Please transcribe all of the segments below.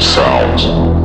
Shitcraft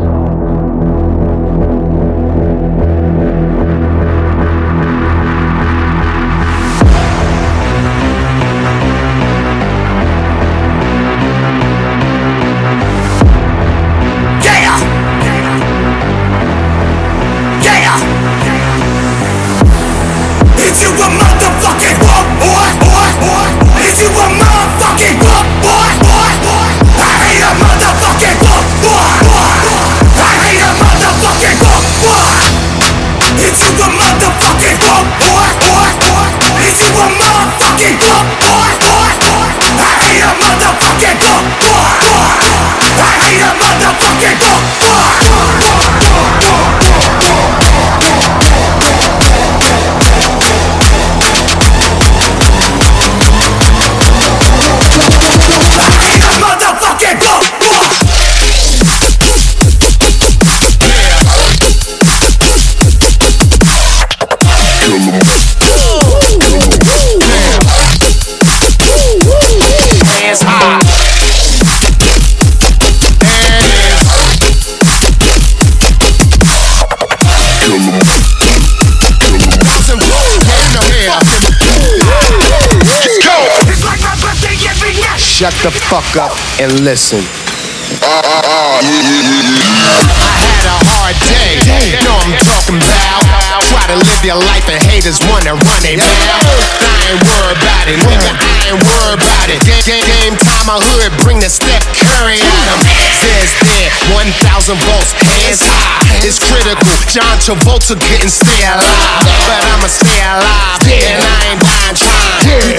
Shut the fuck up and listen. I had a hard day, you know I'm talking about. Try to live your life and haters wanna run it down. I ain't worried about it, nigga, I ain't worried about it. Game, game, game time, my hood, bring the Steph Curry at him. Says there, 1,000 volts, hands high. It's critical, John Travolta couldn't stay alive. But I'ma stay alive, and I ain't dying trying. You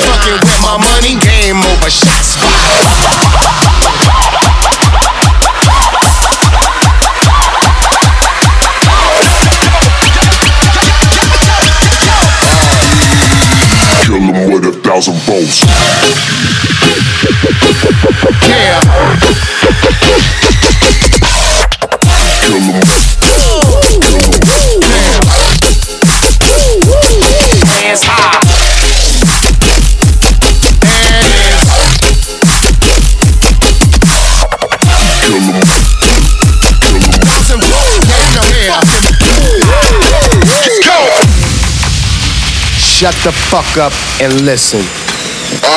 Shut the fuck up and listen. It's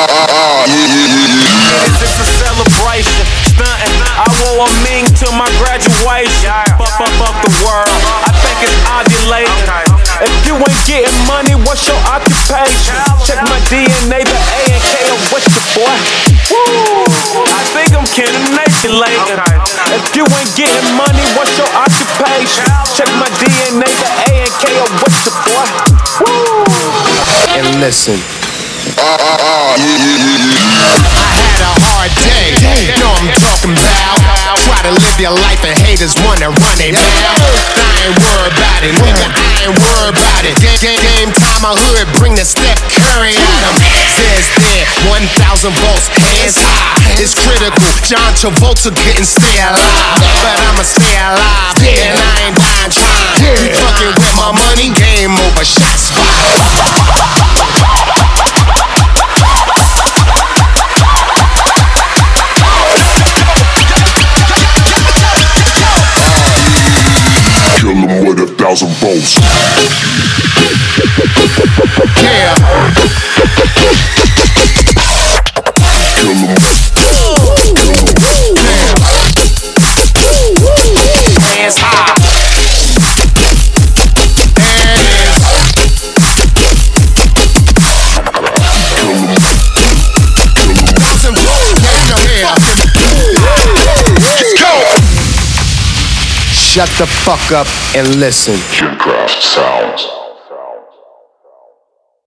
a celebration, stunting. I wore a ming to my graduation. Fuck, fuck, fuck the world. I think it's ovulating. If you ain't getting money, what's your occupation? Check my DNA, the A and K of what's your boy? Woo! I think I'm cannonation If Listen. I had a hard day, you know I'm talking about. Try to live your life and haters wanna run it down. I ain't worried about it, nigga, I ain't worried about it. Game, game, game time, my hood, bring the Steph Curry him. Says there, 1,000 volts, hands high. It's critical, John Travolta couldn't stay alive. But I'ma stay alive, and I ain't dying trying. You fucking with my money, game over, shots Yeah. Shut the fuck up and listen. Shitcraft Sounds.